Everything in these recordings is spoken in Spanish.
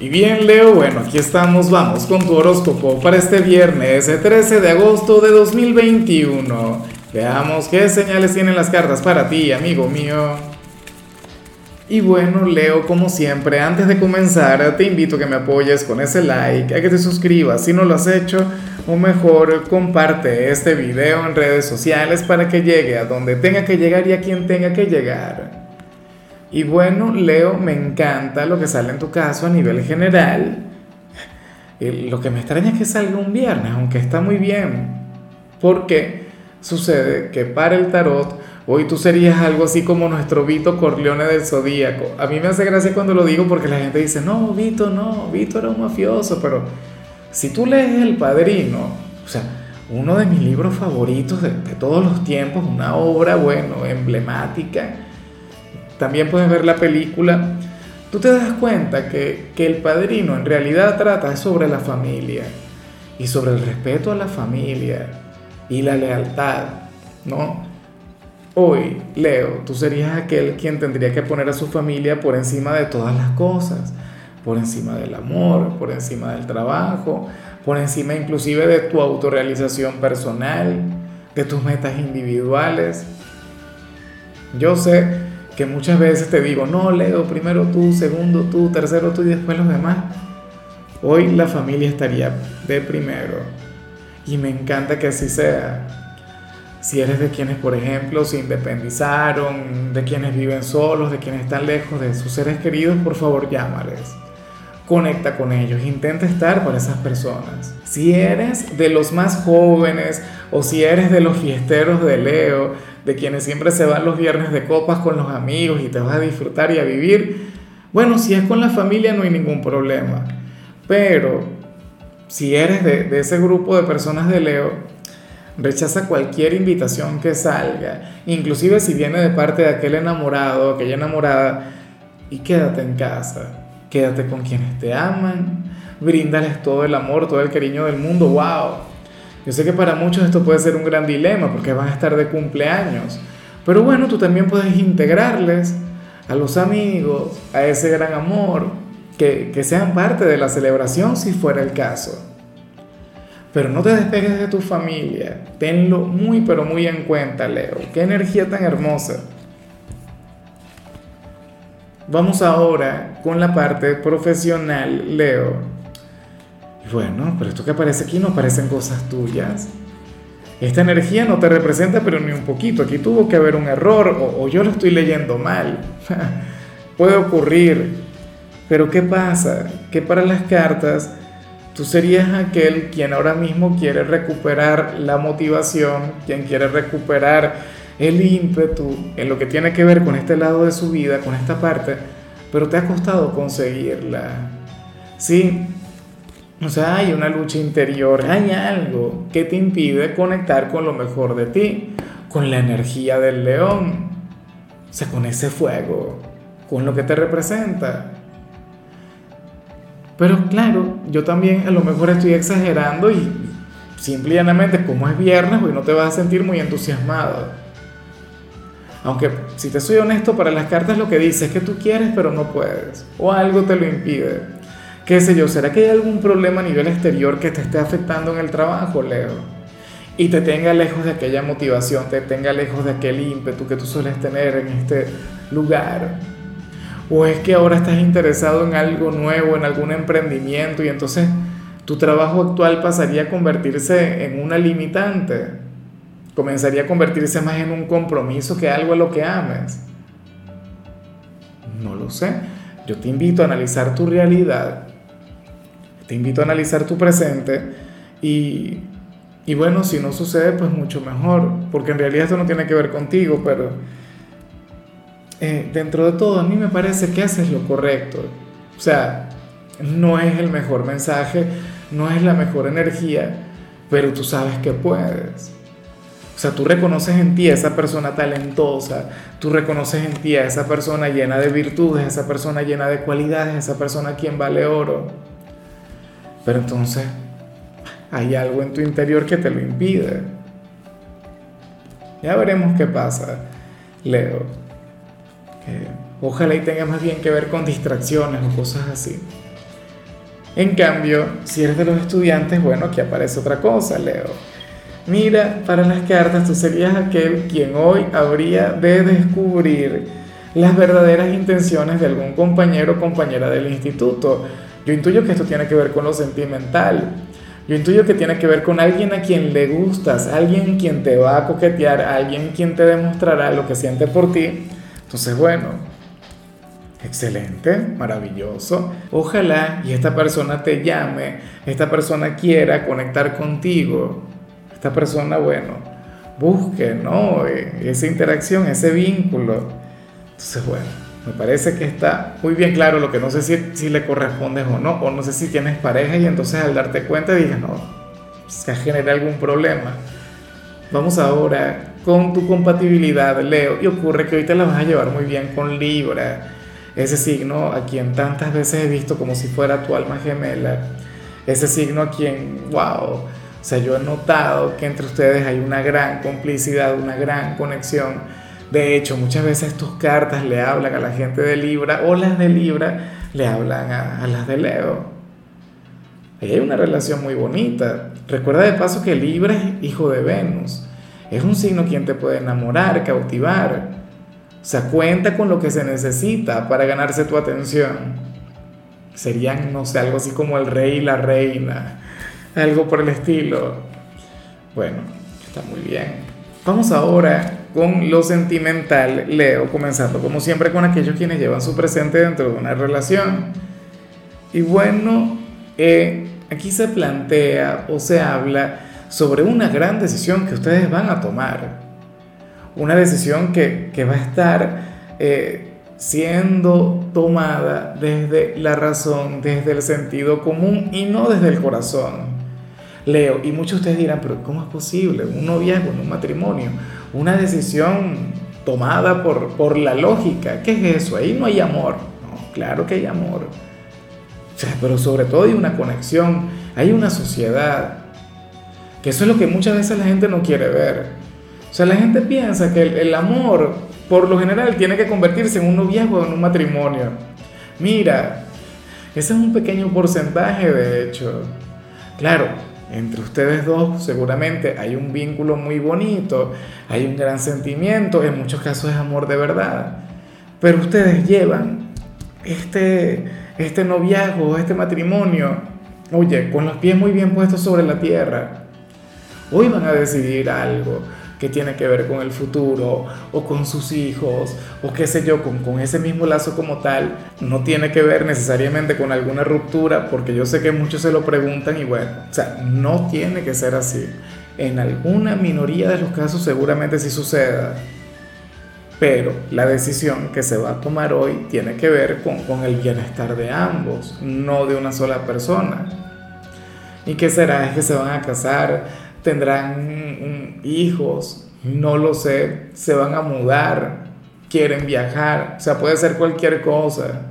Y bien, Leo, bueno, aquí estamos, vamos con tu horóscopo para este viernes, el 13 de agosto de 2021. Veamos qué señales tienen las cartas para ti, amigo mío. Y bueno, Leo, como siempre, antes de comenzar, te invito a que me apoyes con ese like, a que te suscribas si no lo has hecho, o mejor, comparte este video en redes sociales para que llegue a donde tenga que llegar y a quien tenga que llegar. Y bueno, Leo, me encanta lo que sale en tu caso a nivel general. Lo que me extraña es que salga un viernes, aunque está muy bien. Porque sucede que para el tarot, hoy tú serías algo así como nuestro Vito Corleone del Zodíaco. A mí me hace gracia cuando lo digo porque la gente dice, no, Vito, no, Vito era un mafioso. Pero si tú lees El Padrino, o sea, uno de mis libros favoritos de, de todos los tiempos, una obra, bueno, emblemática también puedes ver la película, tú te das cuenta que, el padrino en realidad trata sobre la familia y sobre el respeto a la familia y la lealtad, ¿no? Hoy, Leo, tú serías aquel quien tendría que poner a su familia por encima de todas las cosas, por encima del amor, por encima del trabajo, por encima inclusive de tu autorrealización personal, de tus metas individuales. Yo sé que muchas veces te digo, no, Leo, primero tú, segundo tú, tercero tú y después los demás. Hoy la familia estaría de primero. Y me encanta que así sea. Si eres de quienes, por ejemplo, se independizaron, de quienes viven solos, de quienes están lejos de sus seres queridos, por favor llámales. Conecta con ellos, intenta estar para esas personas. Si eres de los más jóvenes o si eres de los fiesteros de Leo, de quienes siempre se van los viernes de copas con los amigos y te vas a disfrutar y a vivir, bueno, si es con la familia no hay ningún problema. Pero si eres de, ese grupo de personas de Leo, rechaza cualquier invitación que salga, inclusive si viene de parte de aquel enamorado, aquella enamorada, y quédate en casa, quédate con quienes te aman, bríndales todo el amor, todo el cariño del mundo, wow yo sé que para muchos esto puede ser un gran dilema porque van a estar de cumpleaños, pero bueno, tú también puedes integrarles a los amigos, a ese gran amor, que, que sean parte de la celebración si fuera el caso. Pero no te despegues de tu familia, tenlo muy pero muy en cuenta, Leo. Qué energía tan hermosa. Vamos ahora con la parte profesional, Leo. Bueno, pero esto que aparece aquí no parecen cosas tuyas. Esta energía no te representa, pero ni un poquito. Aquí tuvo que haber un error o, yo lo estoy leyendo mal. Puede ocurrir. Pero ¿qué pasa? Que para las cartas tú serías aquel quien ahora mismo quiere recuperar la motivación, quien quiere recuperar el ímpetu en lo que tiene que ver con este lado de su vida, con esta parte, pero te ha costado conseguirla. Sí, o sea, hay una lucha interior, hay algo que te impide conectar con lo mejor de ti, con la energía del león, o sea, con ese fuego, con lo que te representa. Pero claro, yo también a lo mejor estoy exagerando y simplemente como es viernes, pues no te vas a sentir muy entusiasmado. Aunque si te soy honesto, para las cartas lo que dice es que tú quieres pero no puedes, o algo te lo impide qué sé yo, ¿será que hay algún problema a nivel exterior que te esté afectando en el trabajo, Leo? Y te tenga lejos de aquella motivación, te tenga lejos de aquel ímpetu que tú sueles tener en este lugar. O es que ahora estás interesado en algo nuevo, en algún emprendimiento y entonces tu trabajo actual pasaría a convertirse en una limitante. Comenzaría a convertirse más en un compromiso que algo a lo que ames. No lo sé. Yo te invito a analizar tu realidad te invito a analizar tu presente y, y bueno, si no sucede, pues mucho mejor, porque en realidad esto no tiene que ver contigo, pero eh, dentro de todo a mí me parece que haces lo correcto. O sea, no es el mejor mensaje, no es la mejor energía, pero tú sabes que puedes. O sea, tú reconoces en ti a esa persona talentosa, tú reconoces en ti a esa persona llena de virtudes, esa persona llena de cualidades, esa persona quien vale oro. Pero entonces hay algo en tu interior que te lo impide. Ya veremos qué pasa, Leo. ojalá y tenga más bien que ver con distracciones o cosas así. En cambio, si eres de los estudiantes, bueno, aquí aparece otra cosa, Leo. Mira, para las cartas tú serías aquel quien hoy habría de descubrir las verdaderas intenciones de algún compañero o compañera del instituto. Yo intuyo que esto tiene que ver con lo sentimental. Yo intuyo que tiene que ver con alguien a quien le gustas, alguien quien te va a coquetear, alguien quien te demostrará lo que siente por ti. Entonces, bueno, excelente, maravilloso. Ojalá y esta persona te llame, esta persona quiera conectar contigo. Esta persona, bueno, busque, ¿no? E, esa interacción, ese vínculo. Entonces, bueno, me parece que está muy bien claro lo que no sé si, si le correspondes o no, o no sé si tienes pareja y entonces al darte cuenta digas, no, se genera algún problema. Vamos ahora con tu compatibilidad, Leo, y ocurre que hoy te la vas a llevar muy bien con Libra, ese signo a quien tantas veces he visto como si fuera tu alma gemela, ese signo a quien, wow, o sea, yo he notado que entre ustedes hay una gran complicidad, una gran conexión de hecho, muchas veces tus cartas le hablan a la gente de Libra o las de Libra le hablan a, las de Leo. Ahí hay una relación muy bonita. Recuerda de paso que Libra es hijo de Venus. Es un signo quien te puede enamorar, cautivar. O sea, cuenta con lo que se necesita para ganarse tu atención. Serían, no sé, algo así como el rey y la reina. Algo por el estilo. Bueno, está muy bien. Vamos ahora con lo sentimental, Leo, comenzando como siempre con aquellos quienes llevan su presente dentro de una relación. Y bueno, eh, aquí se plantea o se habla sobre una gran decisión que ustedes van a tomar. Una decisión que, va a estar eh, siendo tomada desde la razón, desde el sentido común y no desde el corazón. Leo, y muchos de ustedes dirán, pero ¿cómo es posible? Un noviazgo, un matrimonio, una decisión tomada por, por la lógica. ¿Qué es eso? Ahí no hay amor. No, claro que hay amor. pero sobre todo hay una conexión, hay una sociedad. Que eso es lo que muchas veces la gente no quiere ver. O sea, la gente piensa que el, el amor, por lo general, tiene que convertirse en un noviazgo en un matrimonio. Mira, ese es un pequeño porcentaje, de hecho. Claro, entre ustedes dos seguramente hay un vínculo muy bonito, hay un gran sentimiento, en muchos casos es amor de verdad, pero ustedes llevan este, este noviazgo, este matrimonio, oye, con los pies muy bien puestos sobre la tierra. Hoy van a decidir algo, que tiene que ver con el futuro o con sus hijos o qué sé yo, con, con ese mismo lazo como tal, no tiene que ver necesariamente con alguna ruptura, porque yo sé que muchos se lo preguntan y bueno, o sea, no tiene que ser así. En alguna minoría de los casos seguramente sí suceda, pero la decisión que se va a tomar hoy tiene que ver con, con el bienestar de ambos, no de una sola persona. ¿Y qué será? Es que se van a casar, tendrán hijos, no lo sé, se van a mudar, quieren viajar, o sea, puede ser cualquier cosa.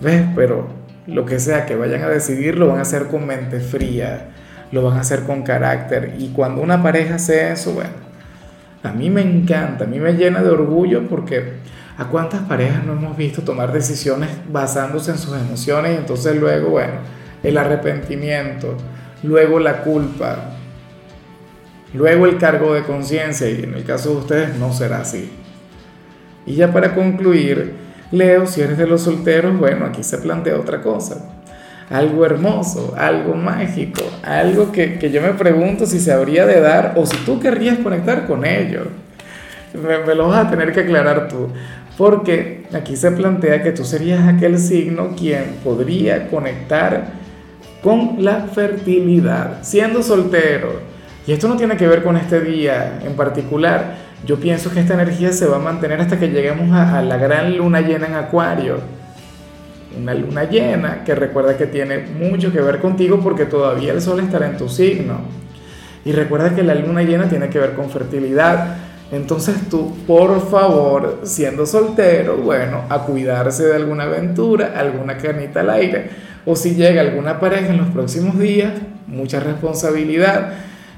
¿Ves? Pero lo que sea que vayan a decidir lo van a hacer con mente fría, lo van a hacer con carácter. Y cuando una pareja hace eso, bueno, a mí me encanta, a mí me llena de orgullo porque a cuántas parejas no hemos visto tomar decisiones basándose en sus emociones y entonces luego, bueno, el arrepentimiento, luego la culpa, Luego el cargo de conciencia, y en el caso de ustedes no será así. Y ya para concluir, Leo, si eres de los solteros, bueno, aquí se plantea otra cosa. Algo hermoso, algo mágico, algo que, yo me pregunto si se habría de dar o si tú querrías conectar con ellos. Me, me, lo vas a tener que aclarar tú. Porque aquí se plantea que tú serías aquel signo quien podría conectar con la fertilidad, siendo soltero y esto no tiene que ver con este día en particular. Yo pienso que esta energía se va a mantener hasta que lleguemos a, la gran luna llena en Acuario. Una luna llena que recuerda que tiene mucho que ver contigo porque todavía el sol estará en tu signo. Y recuerda que la luna llena tiene que ver con fertilidad. Entonces tú, por favor, siendo soltero, bueno, a cuidarse de alguna aventura, alguna canita al aire. O si llega alguna pareja en los próximos días, mucha responsabilidad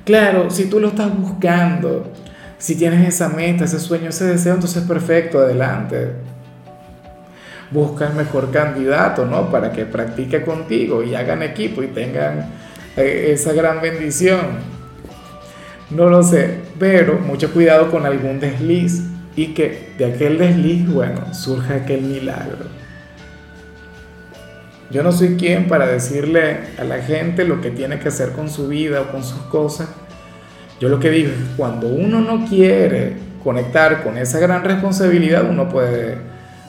Claro, si tú lo estás buscando, si tienes esa meta, ese sueño, ese deseo, entonces perfecto, adelante. busca el mejor candidato, ¿no? Para que practique contigo y hagan equipo y tengan eh, esa gran bendición. No lo sé, pero mucho cuidado con algún desliz y que de aquel desliz, bueno, surja aquel milagro. Yo no soy quien para decirle a la gente lo que tiene que hacer con su vida o con sus cosas. Yo lo que digo es cuando uno no quiere conectar con esa gran responsabilidad, uno puede,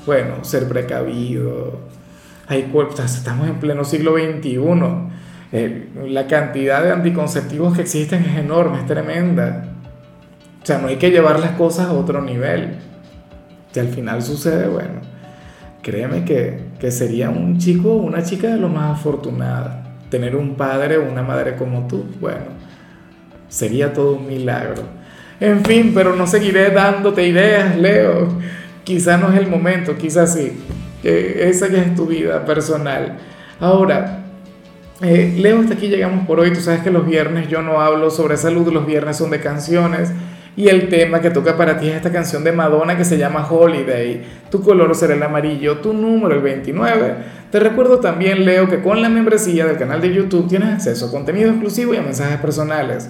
bueno, ser precavido. Hay estamos en pleno siglo XXI la cantidad de anticonceptivos que existen es enorme, es tremenda. O sea, no hay que llevar las cosas a otro nivel. Si al final sucede, bueno, créeme que, que sería un chico o una chica de lo más afortunada. Tener un padre o una madre como tú, bueno, sería todo un milagro. En fin, pero no seguiré dándote ideas, Leo. Quizá no es el momento, quizás sí. esa ya es tu vida personal. Ahora, eh, Leo, hasta aquí llegamos por hoy. Tú sabes que los viernes yo no hablo sobre salud, los viernes son de canciones. Y el tema que toca para ti es esta canción de Madonna que se llama Holiday. Tu color será el amarillo, tu número el 29. Te recuerdo también, Leo, que con la membresía del canal de YouTube tienes acceso a contenido exclusivo y a mensajes personales.